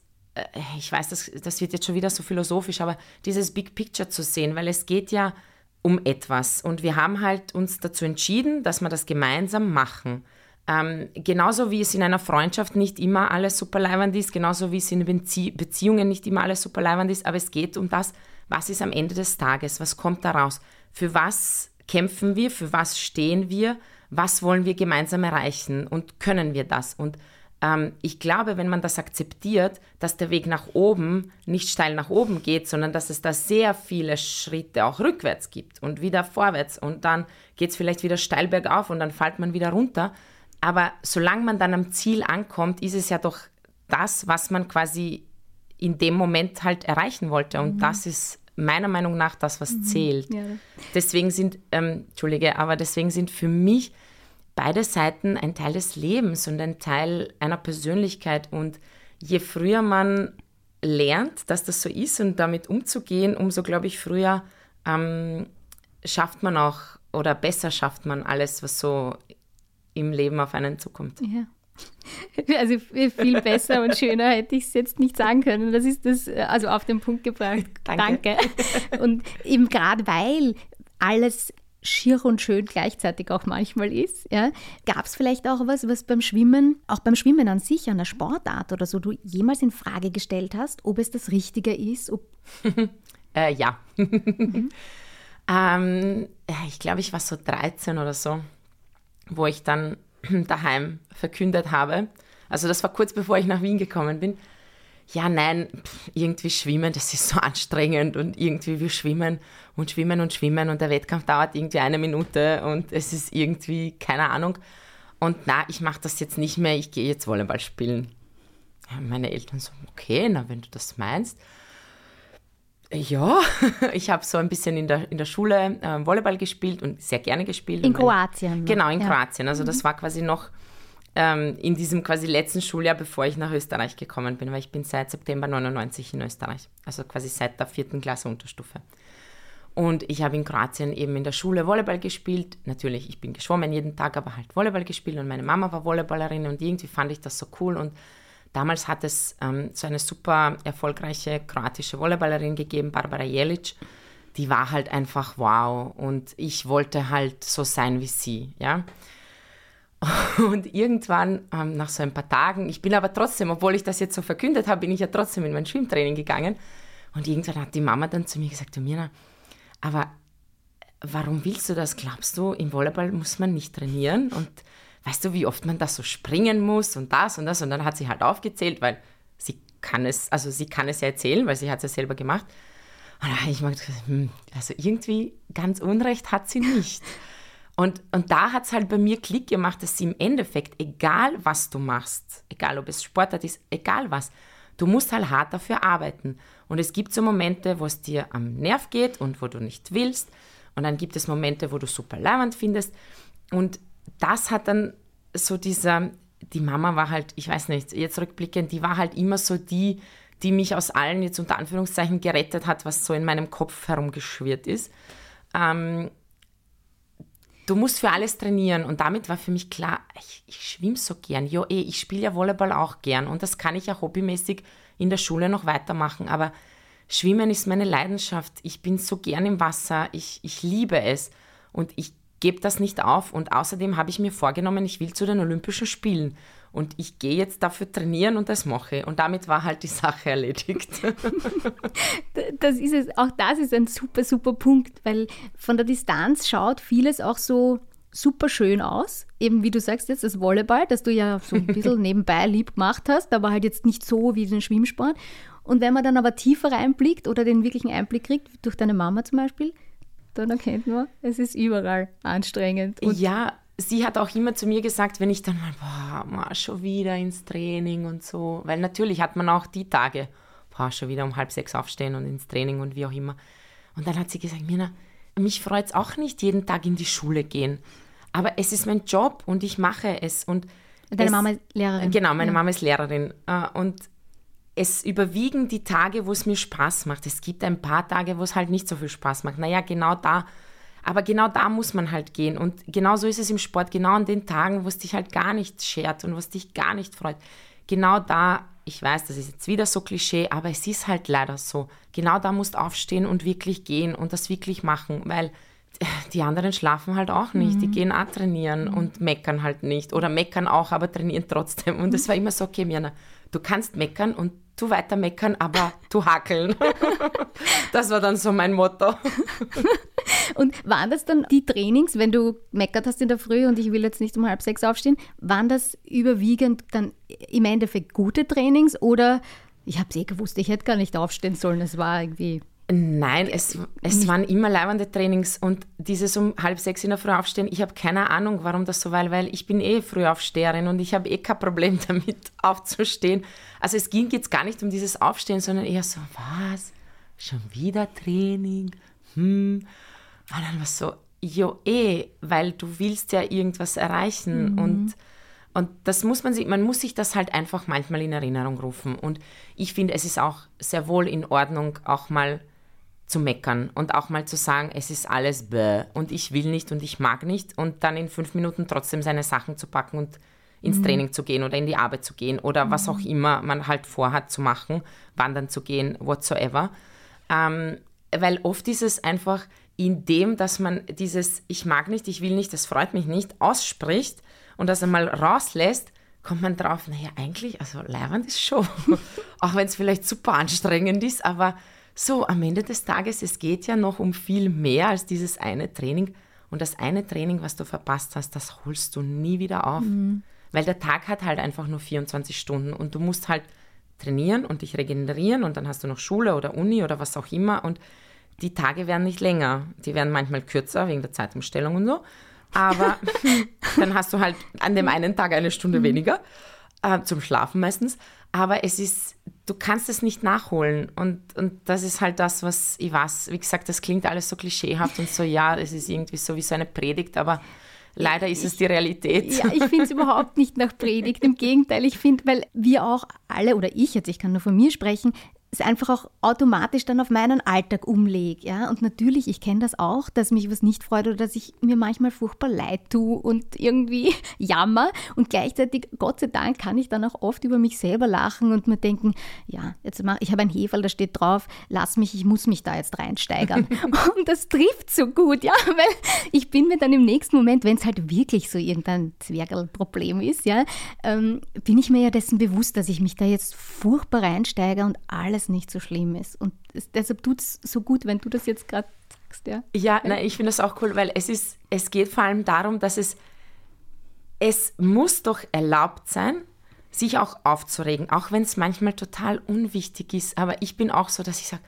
ich weiß, das, das wird jetzt schon wieder so philosophisch, aber dieses Big Picture zu sehen, weil es geht ja um etwas. Und wir haben halt uns dazu entschieden, dass wir das gemeinsam machen. Ähm, genauso wie es in einer Freundschaft nicht immer alles super leibend ist, genauso wie es in Bezie Beziehungen nicht immer alles super leibend ist, aber es geht um das, was ist am Ende des Tages, was kommt daraus, für was kämpfen wir, für was stehen wir, was wollen wir gemeinsam erreichen und können wir das? Und ähm, ich glaube, wenn man das akzeptiert, dass der Weg nach oben nicht steil nach oben geht, sondern dass es da sehr viele Schritte auch rückwärts gibt und wieder vorwärts und dann geht es vielleicht wieder steil bergauf und dann fällt man wieder runter. Aber solange man dann am Ziel ankommt, ist es ja doch das, was man quasi in dem Moment halt erreichen wollte. Und mhm. das ist meiner Meinung nach das, was mhm. zählt. Ja. Deswegen sind, ähm, Entschuldige, aber deswegen sind für mich beide Seiten ein Teil des Lebens und ein Teil einer Persönlichkeit. Und je früher man lernt, dass das so ist und damit umzugehen, umso, glaube ich, früher ähm, schafft man auch oder besser schafft man alles, was so im Leben auf einen zukommt. Ja. Also viel besser und schöner hätte ich es jetzt nicht sagen können. Das ist das, also auf den Punkt gebracht. Danke. Danke. Und eben gerade weil alles schier und schön gleichzeitig auch manchmal ist. Ja. Gab es vielleicht auch was, was beim Schwimmen, auch beim Schwimmen an sich, an der Sportart oder so, du jemals in Frage gestellt hast, ob es das Richtige ist? äh, ja. Mhm. ähm, ich glaube, ich war so 13 oder so, wo ich dann daheim verkündet habe. Also das war kurz bevor ich nach Wien gekommen bin. Ja, nein, irgendwie schwimmen, das ist so anstrengend und irgendwie wir schwimmen und schwimmen und schwimmen und der Wettkampf dauert irgendwie eine Minute und es ist irgendwie keine Ahnung. Und na, ich mache das jetzt nicht mehr, ich gehe jetzt Volleyball spielen. Ja, meine Eltern so, okay, na, wenn du das meinst. Ja, ich habe so ein bisschen in der, in der Schule äh, Volleyball gespielt und sehr gerne gespielt. In Kroatien? Genau, in ja. Kroatien. Also das mhm. war quasi noch ähm, in diesem quasi letzten Schuljahr, bevor ich nach Österreich gekommen bin, weil ich bin seit September 99 in Österreich. Also quasi seit der vierten Klasse Unterstufe. Und ich habe in Kroatien eben in der Schule Volleyball gespielt. Natürlich, ich bin geschwommen jeden Tag, aber halt Volleyball gespielt und meine Mama war Volleyballerin und irgendwie fand ich das so cool und Damals hat es ähm, so eine super erfolgreiche kroatische Volleyballerin gegeben, Barbara Jelic. Die war halt einfach wow und ich wollte halt so sein wie sie, ja. Und irgendwann, ähm, nach so ein paar Tagen, ich bin aber trotzdem, obwohl ich das jetzt so verkündet habe, bin ich ja trotzdem in mein Schwimmtraining gegangen. Und irgendwann hat die Mama dann zu mir gesagt, du Mirna, aber warum willst du das? Glaubst du, im Volleyball muss man nicht trainieren? Und weißt du, wie oft man das so springen muss und das und das. Und dann hat sie halt aufgezählt, weil sie kann es, also sie kann es ja erzählen, weil sie hat es ja selber gemacht. Und da habe ich mal gedacht, hm, also irgendwie ganz Unrecht hat sie nicht. Und, und da hat es halt bei mir Klick gemacht, dass sie im Endeffekt, egal was du machst, egal ob es Sportart ist, egal was, du musst halt hart dafür arbeiten. Und es gibt so Momente, wo es dir am Nerv geht und wo du nicht willst. Und dann gibt es Momente, wo du super leibend findest. Und das hat dann so dieser, die Mama war halt, ich weiß nicht, jetzt rückblickend, die war halt immer so die, die mich aus allen jetzt unter Anführungszeichen gerettet hat, was so in meinem Kopf herumgeschwirrt ist. Ähm, du musst für alles trainieren und damit war für mich klar, ich, ich schwimme so gern. Jo, eh, ich spiele ja Volleyball auch gern und das kann ich ja hobbymäßig in der Schule noch weitermachen, aber Schwimmen ist meine Leidenschaft. Ich bin so gern im Wasser, ich, ich liebe es und ich gebe das nicht auf. Und außerdem habe ich mir vorgenommen, ich will zu den Olympischen Spielen. Und ich gehe jetzt dafür trainieren und das mache. Und damit war halt die Sache erledigt. das ist es, auch das ist ein super, super Punkt, weil von der Distanz schaut vieles auch so super schön aus. Eben wie du sagst jetzt, das Volleyball, das du ja so ein bisschen nebenbei lieb gemacht hast, aber halt jetzt nicht so wie den Schwimmsport. Und wenn man dann aber tiefer reinblickt oder den wirklichen Einblick kriegt, durch deine Mama zum Beispiel, dann erkennt man, es ist überall anstrengend. Und ja, sie hat auch immer zu mir gesagt, wenn ich dann mal, boah, mal schon wieder ins Training und so, weil natürlich hat man auch die Tage, boah, schon wieder um halb sechs aufstehen und ins Training und wie auch immer. Und dann hat sie gesagt, Mirna, mich freut es auch nicht, jeden Tag in die Schule gehen. Aber es ist mein Job und ich mache es. Und Deine es, Mama ist Lehrerin. Genau, meine ja. Mama ist Lehrerin. Äh, und es überwiegen die Tage, wo es mir Spaß macht. Es gibt ein paar Tage, wo es halt nicht so viel Spaß macht. Naja, genau da. Aber genau da muss man halt gehen. Und genau so ist es im Sport. Genau an den Tagen, wo es dich halt gar nicht schert und was dich gar nicht freut. Genau da, ich weiß, das ist jetzt wieder so Klischee, aber es ist halt leider so. Genau da musst du aufstehen und wirklich gehen und das wirklich machen, weil die anderen schlafen halt auch nicht. Mhm. Die gehen auch trainieren und meckern halt nicht. Oder meckern auch, aber trainieren trotzdem. Und es war immer so, okay, Mirna, du kannst meckern und du weiter meckern, aber du hakeln. das war dann so mein Motto. und waren das dann die Trainings, wenn du meckert hast in der Früh und ich will jetzt nicht um halb sechs aufstehen, waren das überwiegend dann im Endeffekt gute Trainings oder ich habe es eh gewusst, ich hätte gar nicht aufstehen sollen, es war irgendwie Nein, es, es waren immer leibende Trainings und dieses um halb sechs in der Früh aufstehen, ich habe keine Ahnung, warum das so war, weil ich bin eh Frühaufsteherin und ich habe eh kein Problem damit aufzustehen. Also es ging jetzt gar nicht um dieses Aufstehen, sondern eher so, was? Schon wieder Training? Hm. Und dann war es so, jo eh, weil du willst ja irgendwas erreichen mhm. und und das muss man sich, man muss sich das halt einfach manchmal in Erinnerung rufen. Und ich finde, es ist auch sehr wohl in Ordnung, auch mal zu meckern und auch mal zu sagen, es ist alles bäh und ich will nicht und ich mag nicht und dann in fünf Minuten trotzdem seine Sachen zu packen und ins mhm. Training zu gehen oder in die Arbeit zu gehen oder mhm. was auch immer man halt vorhat zu machen, wandern zu gehen, whatsoever. Ähm, weil oft ist es einfach in dem, dass man dieses Ich mag nicht, ich will nicht, das freut mich nicht ausspricht und das einmal rauslässt, kommt man drauf, naja, eigentlich, also leibend ist schon, auch wenn es vielleicht super anstrengend ist, aber so, am Ende des Tages, es geht ja noch um viel mehr als dieses eine Training. Und das eine Training, was du verpasst hast, das holst du nie wieder auf. Mhm. Weil der Tag hat halt einfach nur 24 Stunden und du musst halt trainieren und dich regenerieren und dann hast du noch Schule oder Uni oder was auch immer und die Tage werden nicht länger. Die werden manchmal kürzer wegen der Zeitumstellung und so. Aber dann hast du halt an dem einen Tag eine Stunde mhm. weniger äh, zum Schlafen meistens. Aber es ist, du kannst es nicht nachholen. Und, und das ist halt das, was ich weiß. Wie gesagt, das klingt alles so klischeehaft und so, ja, es ist irgendwie so wie so eine Predigt, aber leider ist es die Realität. Ja, ich finde es überhaupt nicht nach Predigt. Im Gegenteil, ich finde, weil wir auch alle, oder ich jetzt, ich kann nur von mir sprechen, es einfach auch automatisch dann auf meinen Alltag umlege. Ja? Und natürlich, ich kenne das auch, dass mich was nicht freut oder dass ich mir manchmal furchtbar leid tue und irgendwie jammer. Und gleichzeitig, Gott sei Dank, kann ich dann auch oft über mich selber lachen und mir denken, ja, jetzt mach, ich habe ein Heferl, da steht drauf, lass mich, ich muss mich da jetzt reinsteigern. und das trifft so gut, ja, weil ich bin mir dann im nächsten Moment, wenn es halt wirklich so irgendein Zwergelproblem ist, ja, ähm, bin ich mir ja dessen bewusst, dass ich mich da jetzt furchtbar reinsteige und alles es nicht so schlimm ist. Und es, deshalb tut es so gut, wenn du das jetzt gerade sagst. Ja, ja nein, ich finde das auch cool, weil es, ist, es geht vor allem darum, dass es, es muss doch erlaubt sein, sich auch aufzuregen, auch wenn es manchmal total unwichtig ist. Aber ich bin auch so, dass ich sage,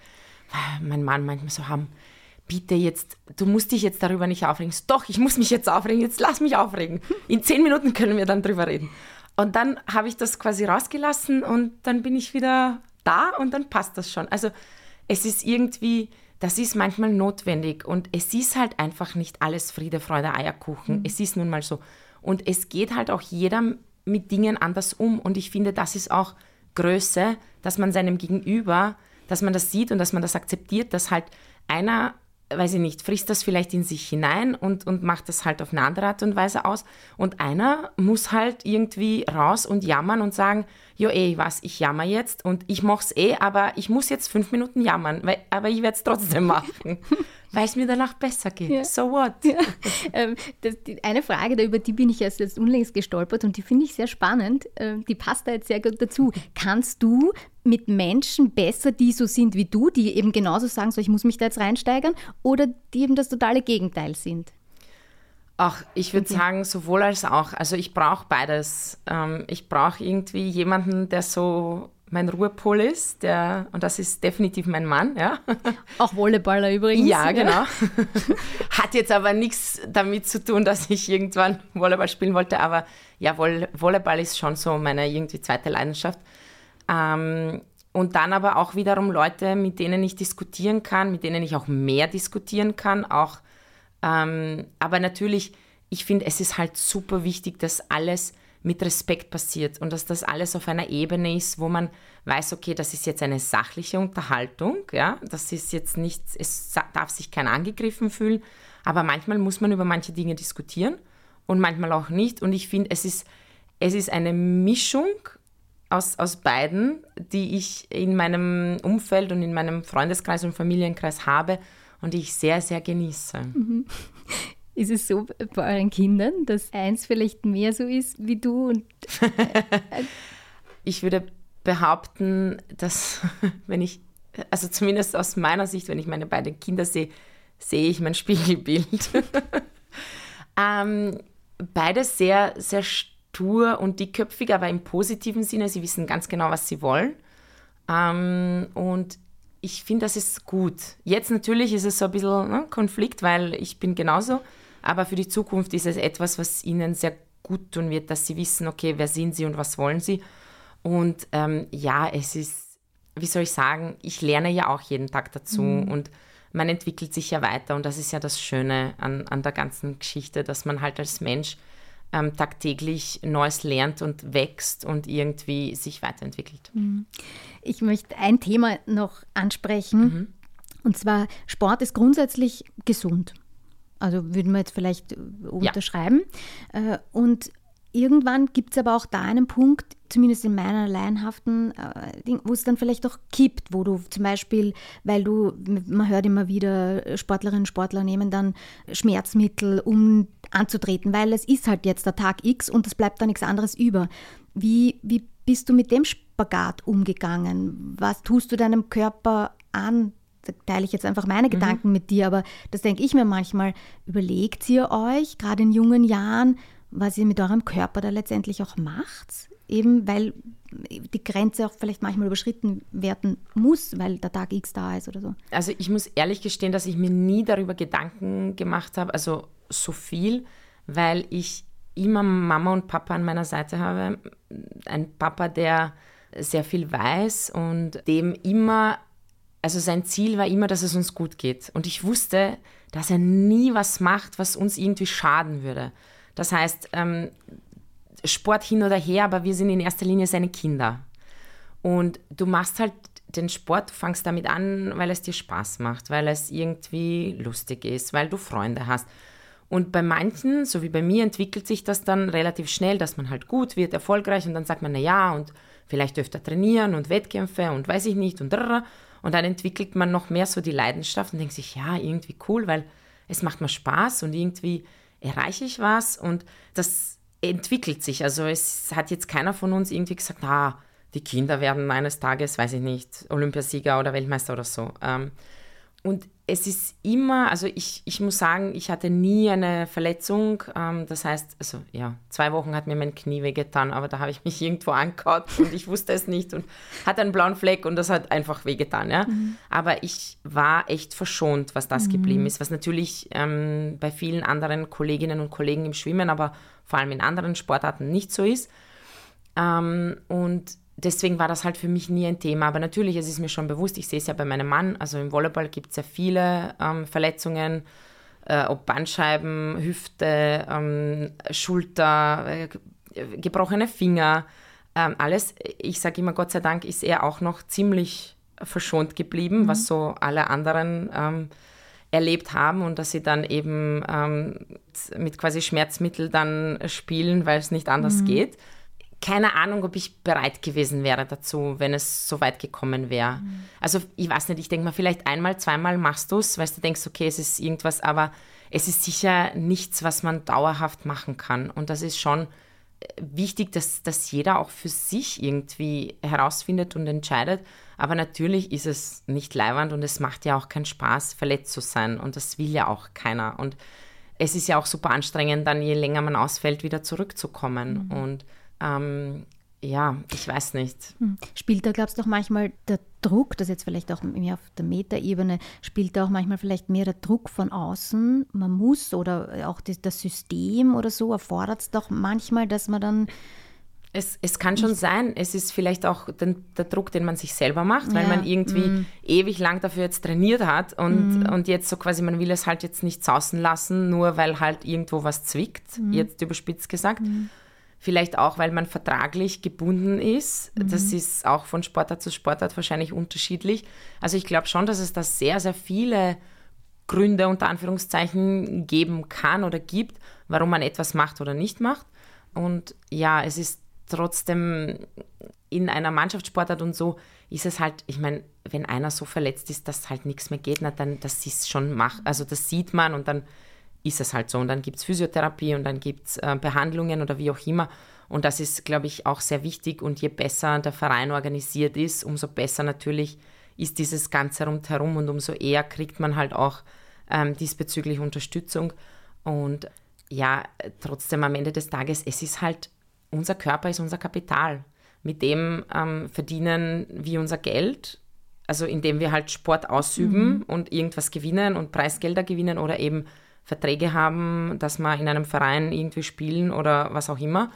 ah, mein Mann manchmal so haben, bitte jetzt, du musst dich jetzt darüber nicht aufregen. Doch, ich muss mich jetzt aufregen, jetzt lass mich aufregen. In zehn Minuten können wir dann drüber reden. Und dann habe ich das quasi rausgelassen und dann bin ich wieder da und dann passt das schon. Also es ist irgendwie, das ist manchmal notwendig und es ist halt einfach nicht alles Friede, Freude, Eierkuchen. Mhm. Es ist nun mal so. Und es geht halt auch jeder mit Dingen anders um und ich finde, das ist auch Größe, dass man seinem Gegenüber, dass man das sieht und dass man das akzeptiert, dass halt einer weiß ich nicht, frisst das vielleicht in sich hinein und, und macht das halt auf eine andere Art und Weise aus. Und einer muss halt irgendwie raus und jammern und sagen, jo eh, was, ich jammer jetzt und ich mach's eh, aber ich muss jetzt fünf Minuten jammern, weil, aber ich werde es trotzdem machen, weil es mir danach besser geht. Ja. So what? Ja. Ähm, das, die, eine Frage, über die bin ich erst jetzt unlängst gestolpert und die finde ich sehr spannend, ähm, die passt da jetzt sehr gut dazu. Kannst du mit Menschen besser, die so sind wie du, die eben genauso sagen, so ich muss mich da jetzt reinsteigern, oder die eben das totale Gegenteil sind? Ach, ich würde okay. sagen, sowohl als auch. Also ich brauche beides. Ähm, ich brauche irgendwie jemanden, der so mein Ruhepol ist, der, und das ist definitiv mein Mann, ja. Auch Volleyballer übrigens. Ja, genau. Hat jetzt aber nichts damit zu tun, dass ich irgendwann Volleyball spielen wollte, aber ja, Volleyball ist schon so meine irgendwie zweite Leidenschaft. Ähm, und dann aber auch wiederum Leute, mit denen ich diskutieren kann, mit denen ich auch mehr diskutieren kann, auch ähm, aber natürlich, ich finde, es ist halt super wichtig, dass alles mit Respekt passiert und dass das alles auf einer Ebene ist, wo man weiß, okay, das ist jetzt eine sachliche Unterhaltung, ja, das ist jetzt nicht, es darf sich keiner angegriffen fühlen, aber manchmal muss man über manche Dinge diskutieren und manchmal auch nicht. Und ich finde, es ist, es ist eine Mischung aus, aus beiden, die ich in meinem Umfeld und in meinem Freundeskreis und Familienkreis habe und die ich sehr, sehr genieße. Mhm. Ist es so bei euren Kindern, dass eins vielleicht mehr so ist wie du? Und, äh, ich würde behaupten, dass wenn ich, also zumindest aus meiner Sicht, wenn ich meine beiden Kinder sehe, sehe ich mein Spiegelbild. ähm, beides sehr, sehr stur und dickköpfig, aber im positiven Sinne. Sie wissen ganz genau, was sie wollen. Ähm, und ich finde, das ist gut. Jetzt natürlich ist es so ein bisschen ne, Konflikt, weil ich bin genauso. Aber für die Zukunft ist es etwas, was ihnen sehr gut tun wird, dass sie wissen, okay, wer sind sie und was wollen sie. Und ähm, ja, es ist, wie soll ich sagen, ich lerne ja auch jeden Tag dazu mhm. und man entwickelt sich ja weiter und das ist ja das Schöne an, an der ganzen Geschichte, dass man halt als Mensch ähm, tagtäglich Neues lernt und wächst und irgendwie sich weiterentwickelt. Mhm. Ich möchte ein Thema noch ansprechen mhm. und zwar Sport ist grundsätzlich gesund. Also würden wir jetzt vielleicht unterschreiben. Ja. Äh, und irgendwann gibt es aber auch da einen Punkt, zumindest in meiner laienhaften äh, Ding, wo es dann vielleicht auch kippt, wo du zum Beispiel, weil du, man hört immer wieder, Sportlerinnen und Sportler nehmen dann Schmerzmittel, um anzutreten, weil es ist halt jetzt der Tag X und es bleibt da nichts anderes über. Wie, wie bist du mit dem Spagat umgegangen? Was tust du deinem Körper an? Da teile ich jetzt einfach meine mhm. Gedanken mit dir, aber das denke ich mir manchmal. Überlegt ihr euch, gerade in jungen Jahren, was ihr mit eurem Körper da letztendlich auch macht, eben weil die Grenze auch vielleicht manchmal überschritten werden muss, weil der Tag X da ist oder so. Also ich muss ehrlich gestehen, dass ich mir nie darüber Gedanken gemacht habe, also so viel, weil ich immer Mama und Papa an meiner Seite habe. Ein Papa, der sehr viel weiß und dem immer, also sein Ziel war immer, dass es uns gut geht. Und ich wusste, dass er nie was macht, was uns irgendwie schaden würde. Das heißt, ähm, Sport hin oder her, aber wir sind in erster Linie seine Kinder. Und du machst halt den Sport, du fangst damit an, weil es dir Spaß macht, weil es irgendwie lustig ist, weil du Freunde hast. Und bei manchen, so wie bei mir, entwickelt sich das dann relativ schnell, dass man halt gut wird, erfolgreich und dann sagt man, na ja, und vielleicht öfter trainieren und Wettkämpfe und weiß ich nicht und und dann entwickelt man noch mehr so die Leidenschaft und denkt sich, ja, irgendwie cool, weil es macht mir Spaß und irgendwie erreiche ich was und das entwickelt sich. Also es hat jetzt keiner von uns irgendwie gesagt, na, die Kinder werden eines Tages, weiß ich nicht, Olympiasieger oder Weltmeister oder so. Ähm, und es ist immer, also ich, ich muss sagen, ich hatte nie eine Verletzung. Ähm, das heißt, also ja, zwei Wochen hat mir mein Knie wehgetan, aber da habe ich mich irgendwo angehaut und ich wusste es nicht und hatte einen blauen Fleck und das hat einfach wehgetan. Ja? Mhm. Aber ich war echt verschont, was das mhm. geblieben ist, was natürlich ähm, bei vielen anderen Kolleginnen und Kollegen im Schwimmen, aber vor allem in anderen Sportarten nicht so ist. Ähm, und deswegen war das halt für mich nie ein Thema. Aber natürlich, es ist mir schon bewusst, ich sehe es ja bei meinem Mann, also im Volleyball gibt es ja viele ähm, Verletzungen, äh, ob Bandscheiben, Hüfte, ähm, Schulter, äh, gebrochene Finger, ähm, alles. Ich sage immer, Gott sei Dank ist er auch noch ziemlich verschont geblieben, mhm. was so alle anderen ähm, erlebt haben und dass sie dann eben ähm, mit quasi Schmerzmittel dann spielen, weil es nicht anders mhm. geht keine Ahnung, ob ich bereit gewesen wäre dazu, wenn es so weit gekommen wäre. Mhm. Also ich weiß nicht, ich denke mal, vielleicht einmal, zweimal machst du es, weil du denkst, okay, es ist irgendwas, aber es ist sicher nichts, was man dauerhaft machen kann. Und das ist schon äh, wichtig, dass, dass jeder auch für sich irgendwie herausfindet und entscheidet. Aber natürlich ist es nicht leiwand und es macht ja auch keinen Spaß, verletzt zu sein. Und das will ja auch keiner. Und es ist ja auch super anstrengend, dann je länger man ausfällt, wieder zurückzukommen. Mhm. Und ähm, ja, ich weiß nicht. Hm. Spielt da, glaubst du, auch manchmal der Druck, das jetzt vielleicht auch mehr auf der Metaebene, spielt da auch manchmal vielleicht mehr der Druck von außen? Man muss oder auch das, das System oder so erfordert es doch manchmal, dass man dann. Es, es kann schon sein, es ist vielleicht auch den, der Druck, den man sich selber macht, weil ja, man irgendwie mm. ewig lang dafür jetzt trainiert hat und, mm. und jetzt so quasi, man will es halt jetzt nicht sausen lassen, nur weil halt irgendwo was zwickt, mm. jetzt überspitzt gesagt. Vielleicht auch, weil man vertraglich gebunden ist. Mhm. Das ist auch von Sportart zu Sportart wahrscheinlich unterschiedlich. Also ich glaube schon, dass es da sehr, sehr viele Gründe unter Anführungszeichen geben kann oder gibt, warum man etwas macht oder nicht macht. Und ja, es ist trotzdem in einer Mannschaftssportart und so ist es halt, ich meine, wenn einer so verletzt ist, dass halt nichts mehr geht, na, dann das ist schon mach, also das sieht man und dann ist es halt so. Und dann gibt es Physiotherapie und dann gibt es äh, Behandlungen oder wie auch immer. Und das ist, glaube ich, auch sehr wichtig. Und je besser der Verein organisiert ist, umso besser natürlich ist dieses Ganze rundherum und umso eher kriegt man halt auch ähm, diesbezüglich Unterstützung. Und ja, trotzdem am Ende des Tages, es ist halt, unser Körper ist unser Kapital. Mit dem ähm, verdienen wir unser Geld, also indem wir halt Sport ausüben mhm. und irgendwas gewinnen und Preisgelder gewinnen oder eben Verträge haben, dass wir in einem Verein irgendwie spielen oder was auch immer.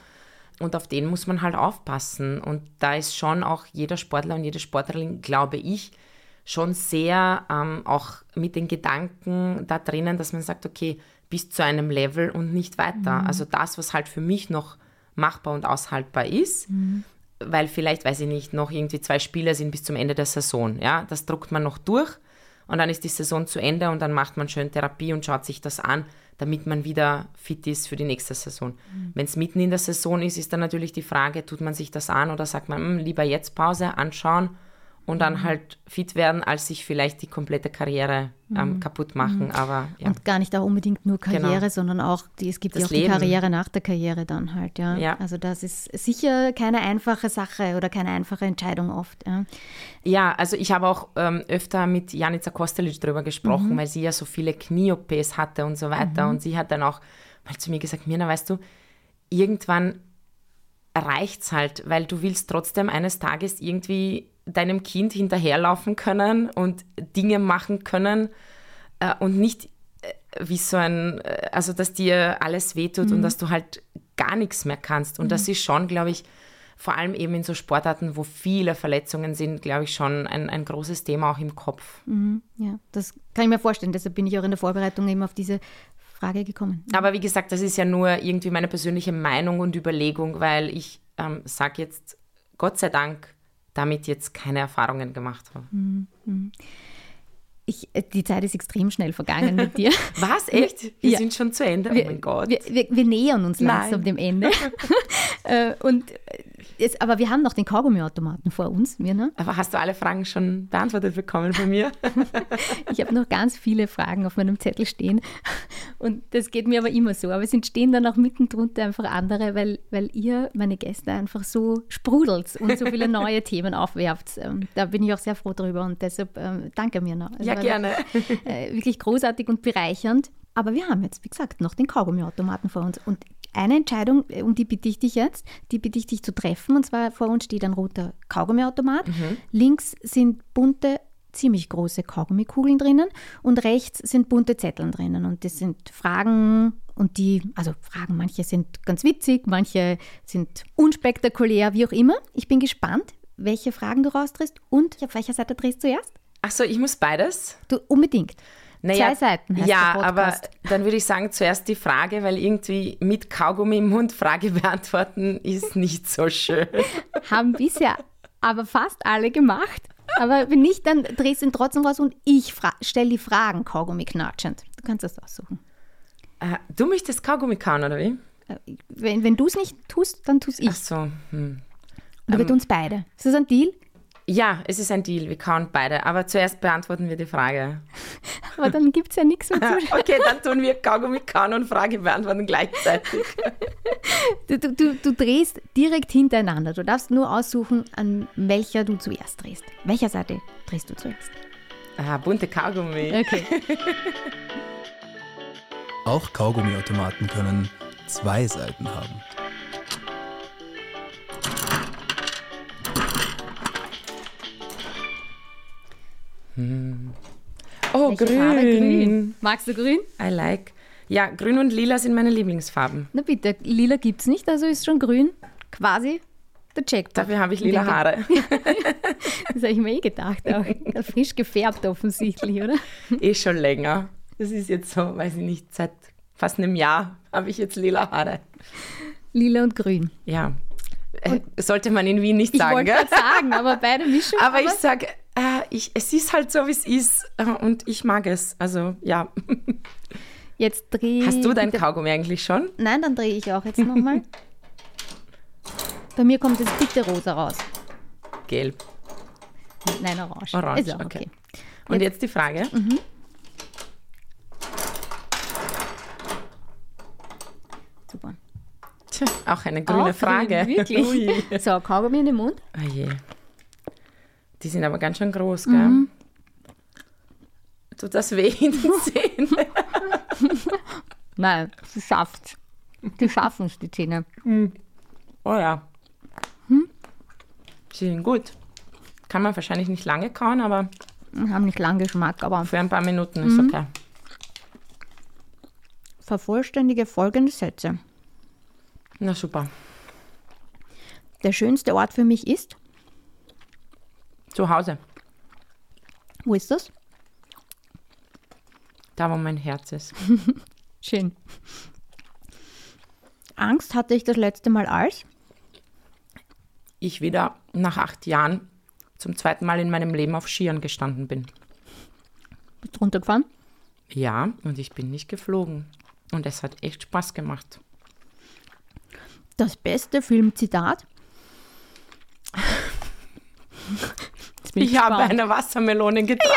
Und auf den muss man halt aufpassen. Und da ist schon auch jeder Sportler und jede Sportlerin, glaube ich, schon sehr ähm, auch mit den Gedanken da drinnen, dass man sagt, okay, bis zu einem Level und nicht weiter. Mhm. Also das, was halt für mich noch machbar und aushaltbar ist, mhm. weil vielleicht, weiß ich nicht, noch irgendwie zwei Spieler sind bis zum Ende der Saison. Ja, das druckt man noch durch und dann ist die Saison zu Ende und dann macht man schön Therapie und schaut sich das an, damit man wieder fit ist für die nächste Saison. Mhm. Wenn es mitten in der Saison ist, ist dann natürlich die Frage, tut man sich das an oder sagt man, hm, lieber jetzt Pause, anschauen und dann halt fit werden, als sich vielleicht die komplette Karriere ähm, mhm. kaputt machen. Mhm. Aber, ja. Und gar nicht auch unbedingt nur Karriere, genau. sondern auch, die, es gibt das ja auch Leben. die Karriere nach der Karriere dann halt. Ja. ja. Also das ist sicher keine einfache Sache oder keine einfache Entscheidung oft. Ja, ja also ich habe auch ähm, öfter mit Janica Kostelic darüber gesprochen, mhm. weil sie ja so viele Knie-OPs hatte und so weiter. Mhm. Und sie hat dann auch mal zu mir gesagt, Mirna, weißt du, irgendwann reicht es halt, weil du willst trotzdem eines Tages irgendwie deinem Kind hinterherlaufen können und Dinge machen können äh, und nicht äh, wie so ein, äh, also dass dir alles wehtut mhm. und dass du halt gar nichts mehr kannst. Und mhm. das ist schon, glaube ich, vor allem eben in so Sportarten, wo viele Verletzungen sind, glaube ich, schon ein, ein großes Thema auch im Kopf. Mhm, ja, das kann ich mir vorstellen. Deshalb bin ich auch in der Vorbereitung eben auf diese Frage gekommen. Aber wie gesagt, das ist ja nur irgendwie meine persönliche Meinung und Überlegung, weil ich ähm, sage jetzt, Gott sei Dank, damit jetzt keine Erfahrungen gemacht habe. Mhm. Ich, äh, die Zeit ist extrem schnell vergangen mit dir. Was? Echt? Wir ja. sind schon zu Ende? Oh mein Gott. Wir, wir, wir nähern uns langsam Nein. dem Ende. Äh, und Jetzt, aber wir haben noch den Kaugummiautomaten vor uns, mir, ne? Aber hast du alle Fragen schon beantwortet bekommen von mir? ich habe noch ganz viele Fragen auf meinem Zettel stehen. Und das geht mir aber immer so. Aber es entstehen dann auch mitten drunter einfach andere, weil, weil ihr, meine Gäste, einfach so sprudelt und so viele neue Themen aufwerft. Ähm, da bin ich auch sehr froh drüber und deshalb ähm, danke mir noch. Also, ja, gerne. Äh, wirklich großartig und bereichernd. Aber wir haben jetzt, wie gesagt, noch den Kaugummiautomaten vor uns. Und eine Entscheidung, äh, um die bitte ich dich jetzt, die bitte ich dich zu treffen. Und zwar vor uns steht ein roter Kaugummiautomat. Mhm. Links sind bunte, ziemlich große Kaugummikugeln drinnen und rechts sind bunte Zetteln drinnen. Und das sind Fragen und die, also Fragen, manche sind ganz witzig, manche sind unspektakulär, wie auch immer. Ich bin gespannt, welche Fragen du raustrittst und auf welcher Seite drehst du zuerst? Achso, ich muss beides? Du, unbedingt. Naja, Zwei Seiten heißt Ja, aber dann würde ich sagen, zuerst die Frage, weil irgendwie mit Kaugummi im Mund Frage beantworten ist nicht so schön. Haben bisher aber fast alle gemacht. Aber wenn nicht, dann drehst du ihn trotzdem raus und ich stelle die Fragen Kaugummi knatschend. Du kannst das aussuchen. Äh, du möchtest Kaugummi kauen, oder wie? Äh, wenn, wenn du es nicht tust, dann tust ich. Ach so. Hm. Oder wir ähm, tun es beide. Ist das ein Deal? Ja, es ist ein Deal. Wir kauen beide. Aber zuerst beantworten wir die Frage. Aber dann gibt es ja nichts mehr zu Okay, dann tun wir Kaugummi kauen und Frage beantworten gleichzeitig. Du, du, du, drehst direkt hintereinander. Du darfst nur aussuchen, an welcher du zuerst drehst. Welcher Seite drehst du zuerst? Ah, bunte Kaugummi. Okay. Auch Kaugummiautomaten können zwei Seiten haben. Hm. Oh, grün. grün. Magst du grün? I like. Ja, grün und lila sind meine Lieblingsfarben. Na bitte, lila gibt es nicht, also ist schon grün quasi der Jackpot. Dafür habe ich lila Haare. das habe ich mir eh gedacht, auch frisch gefärbt offensichtlich, oder? Eh schon länger. Das ist jetzt so, weiß ich nicht, seit fast einem Jahr habe ich jetzt lila Haare. Lila und grün. Ja. Und Sollte man in Wien nicht sagen. Ich wollte sagen, aber beide mischen. Aber, aber ich sage, äh, ich, es ist halt so, wie es ist äh, und ich mag es. Also ja. Jetzt dreh Hast du dein Kaugummi eigentlich schon? Nein, dann drehe ich auch jetzt nochmal. Bei mir kommt jetzt bitte rosa raus. Gelb. Nein, orange. Orange, okay. okay. Und jetzt, jetzt die Frage. Mhm. Super. Tja, auch eine grüne auch Frage. Grün, wirklich. so, Kaugummi in den Mund. Oh je. Die sind aber ganz schön groß, gell? Mhm. Tut das weh in den Zähnen? Nein, sie schafft. Die schaffen es, die Zähne. Oh ja. Hm? Sie sind gut. Kann man wahrscheinlich nicht lange kauen, aber Haben nicht lang Geschmack, aber für ein paar Minuten ist okay. vervollständige folgende Sätze. Na super. Der schönste Ort für mich ist, Zu Hause, wo ist das? da wo mein Herz ist. Schön. Angst hatte ich das letzte Mal als? Ich wieder nach acht Jahren zum zweiten Mal in meinem Leben auf Skiern gestanden bin. Bist du runtergefahren? Ja, und ich bin nicht geflogen. Und es hat echt Spaß gemacht. Das beste Filmzitat? Jetzt bin Ich habe gespannt. eine Wassermelone getragen.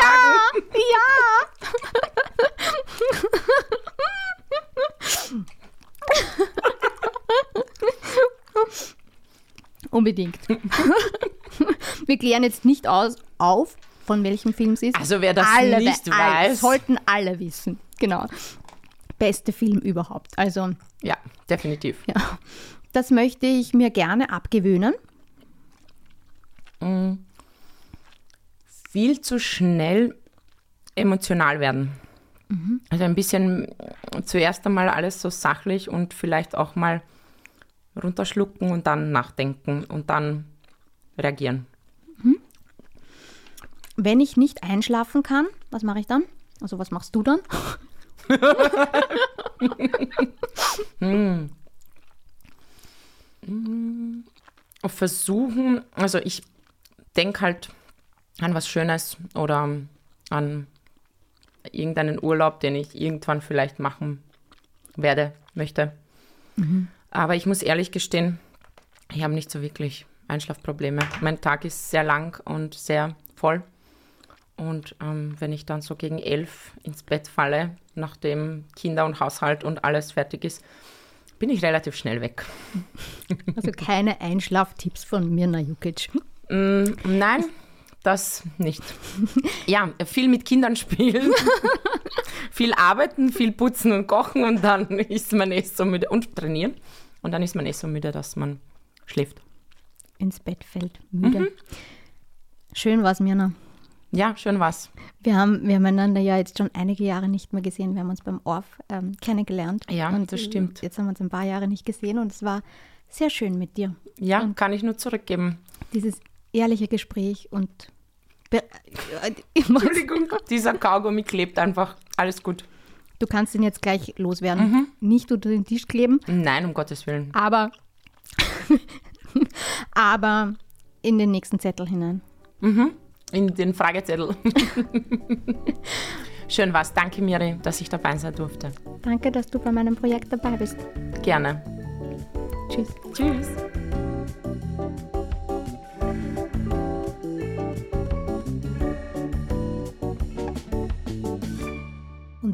Ja! Unbedingt. Wir klären jetzt nicht aus, auf, von welchem Film es ist. Also wer das alle, nicht we- alle, weiß. Sollten alle wissen. Genau. Beste Film überhaupt. Also, Ja, definitiv. ja. Das möchte ich mir gerne abgewöhnen. Viel zu schnell emotional werden. Also ein bisschen zuerst einmal alles so sachlich und vielleicht auch mal runterschlucken und dann nachdenken und dann reagieren. Wenn ich nicht einschlafen kann, was mache ich dann? Also, was machst du dann? versuchen, also ich denke halt an was Schönes oder an irgendeinen Urlaub, den ich irgendwann vielleicht machen werde, möchte. Aber ich muss ehrlich gestehen, ich habe nicht so wirklich Einschlafprobleme. Mein Tag ist sehr lang und sehr voll. Und ähm, wenn ich dann so gegen elf ins Bett falle, nachdem Kinder und Haushalt und alles fertig ist, bin ich relativ schnell weg. Also keine Einschlaftipps von Mirna Jukic. Mm, nein, das nicht. Ja, viel mit Kindern spielen, viel arbeiten, viel putzen und kochen und dann ist man eh so müde und trainieren. Und dann ist man eh so müde, dass man schläft. Ins Bett fällt, müde. Mhm. Schön war's, Mirna. Ja, schön was. Wir haben, wir haben einander ja jetzt schon einige Jahre nicht mehr gesehen. Wir haben uns beim Orf ähm, kennengelernt. Ja, und das stimmt. Jetzt haben wir uns ein paar Jahre nicht gesehen und es war sehr schön mit dir. Ja, kann ich nur zurückgeben. Dieses ehrliche Gespräch und Entschuldigung, dieser Kaugummi klebt einfach. Alles gut. du kannst ihn jetzt gleich loswerden. Mhm. Nicht unter den Tisch kleben, Nein, um Gottes Willen. aber, aber in den nächsten Zettel hinein. In den Fragezettel. schön was. Danke, Miri, dass ich dabei sein durfte. Danke, dass du bei meinem Projekt dabei bist. Gerne. Tschüss. Tschüss.